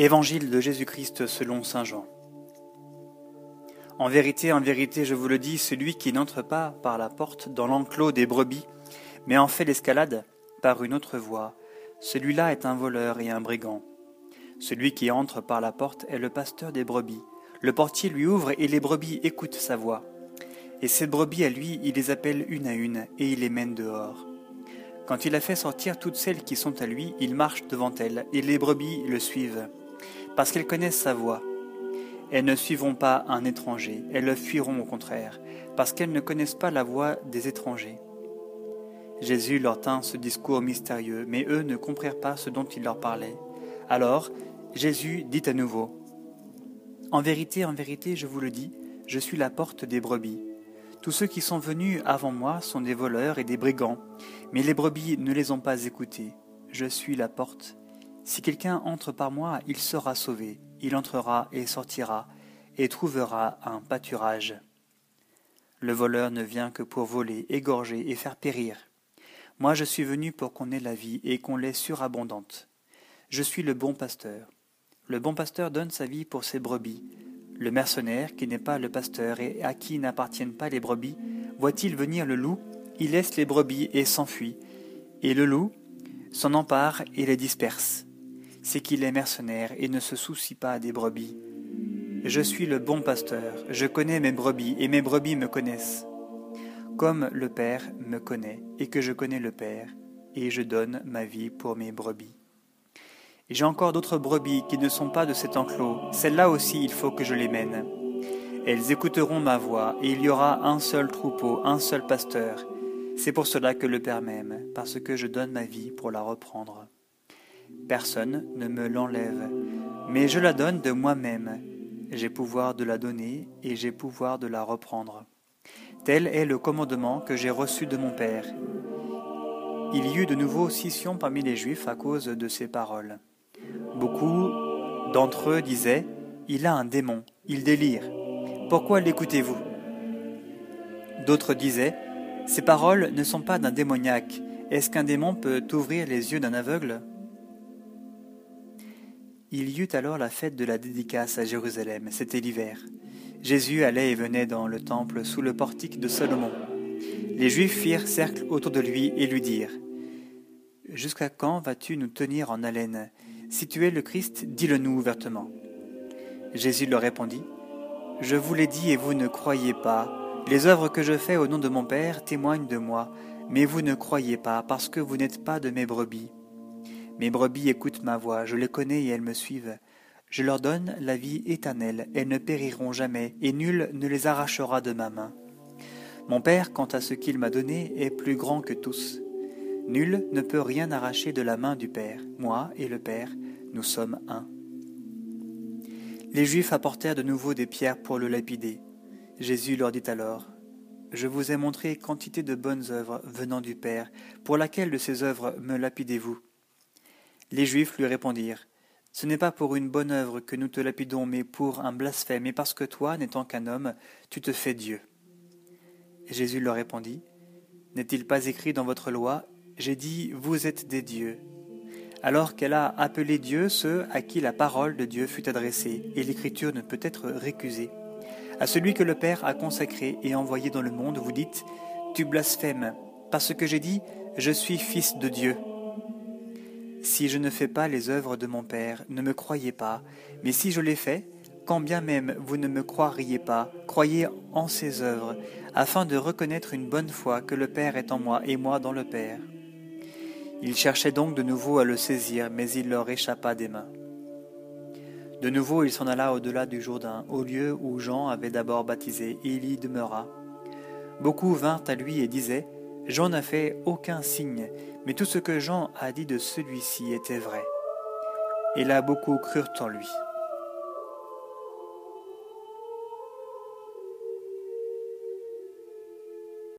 Évangile de Jésus-Christ selon Saint Jean. En vérité, en vérité, je vous le dis, celui qui n'entre pas par la porte dans l'enclos des brebis, mais en fait l'escalade par une autre voie, celui-là est un voleur et un brigand. Celui qui entre par la porte est le pasteur des brebis. Le portier lui ouvre et les brebis écoutent sa voix. Et ces brebis à lui, il les appelle une à une et il les mène dehors. Quand il a fait sortir toutes celles qui sont à lui, il marche devant elles et les brebis le suivent parce qu'elles connaissent sa voix. Elles ne suivront pas un étranger, elles le fuiront au contraire, parce qu'elles ne connaissent pas la voix des étrangers. Jésus leur tint ce discours mystérieux, mais eux ne comprirent pas ce dont il leur parlait. Alors Jésus dit à nouveau, En vérité, en vérité, je vous le dis, je suis la porte des brebis. Tous ceux qui sont venus avant moi sont des voleurs et des brigands, mais les brebis ne les ont pas écoutés. Je suis la porte. Si quelqu'un entre par moi, il sera sauvé, il entrera et sortira, et trouvera un pâturage. Le voleur ne vient que pour voler, égorger et faire périr. Moi je suis venu pour qu'on ait la vie et qu'on l'ait surabondante. Je suis le bon pasteur. Le bon pasteur donne sa vie pour ses brebis. Le mercenaire, qui n'est pas le pasteur et à qui n'appartiennent pas les brebis, voit-il venir le loup, il laisse les brebis et s'enfuit. Et le loup s'en empare et les disperse c'est qu'il est mercenaire et ne se soucie pas des brebis. Je suis le bon pasteur, je connais mes brebis et mes brebis me connaissent. Comme le Père me connaît et que je connais le Père, et je donne ma vie pour mes brebis. J'ai encore d'autres brebis qui ne sont pas de cet enclos, celles-là aussi il faut que je les mène. Elles écouteront ma voix, et il y aura un seul troupeau, un seul pasteur. C'est pour cela que le Père m'aime, parce que je donne ma vie pour la reprendre. Personne ne me l'enlève, mais je la donne de moi-même. J'ai pouvoir de la donner et j'ai pouvoir de la reprendre. Tel est le commandement que j'ai reçu de mon Père. Il y eut de nouveau scission parmi les Juifs à cause de ces paroles. Beaucoup d'entre eux disaient Il a un démon, il délire. Pourquoi l'écoutez-vous? D'autres disaient Ces paroles ne sont pas d'un démoniaque. Est-ce qu'un démon peut ouvrir les yeux d'un aveugle? Il y eut alors la fête de la dédicace à Jérusalem, c'était l'hiver. Jésus allait et venait dans le temple sous le portique de Salomon. Les Juifs firent cercle autour de lui et lui dirent Jusqu'à quand vas-tu nous tenir en haleine? Si tu es le Christ, dis-le nous ouvertement. Jésus leur répondit Je vous l'ai dit et vous ne croyez pas. Les œuvres que je fais au nom de mon Père témoignent de moi, mais vous ne croyez pas parce que vous n'êtes pas de mes brebis. Mes brebis écoutent ma voix, je les connais et elles me suivent. Je leur donne la vie éternelle, elles ne périront jamais, et nul ne les arrachera de ma main. Mon Père, quant à ce qu'il m'a donné, est plus grand que tous. Nul ne peut rien arracher de la main du Père. Moi et le Père, nous sommes un. Les Juifs apportèrent de nouveau des pierres pour le lapider. Jésus leur dit alors, Je vous ai montré quantité de bonnes œuvres venant du Père, pour laquelle de ces œuvres me lapidez-vous? Les Juifs lui répondirent Ce n'est pas pour une bonne œuvre que nous te lapidons, mais pour un blasphème, et parce que toi, n'étant qu'un homme, tu te fais Dieu. Jésus leur répondit N'est-il pas écrit dans votre loi J'ai dit Vous êtes des dieux. Alors qu'elle a appelé Dieu ceux à qui la parole de Dieu fut adressée, et l'écriture ne peut être récusée. À celui que le Père a consacré et envoyé dans le monde, vous dites Tu blasphèmes, parce que j'ai dit Je suis fils de Dieu. Si je ne fais pas les œuvres de mon Père, ne me croyez pas, mais si je les fais, quand bien même vous ne me croiriez pas, croyez en ces œuvres, afin de reconnaître une bonne fois que le Père est en moi et moi dans le Père. Ils cherchaient donc de nouveau à le saisir, mais il leur échappa des mains. De nouveau il s'en alla au-delà du Jourdain, au lieu où Jean avait d'abord baptisé, et il y demeura. Beaucoup vinrent à lui et disaient Jean n'a fait aucun signe, mais tout ce que Jean a dit de celui-ci était vrai. Et là beaucoup crurent en lui.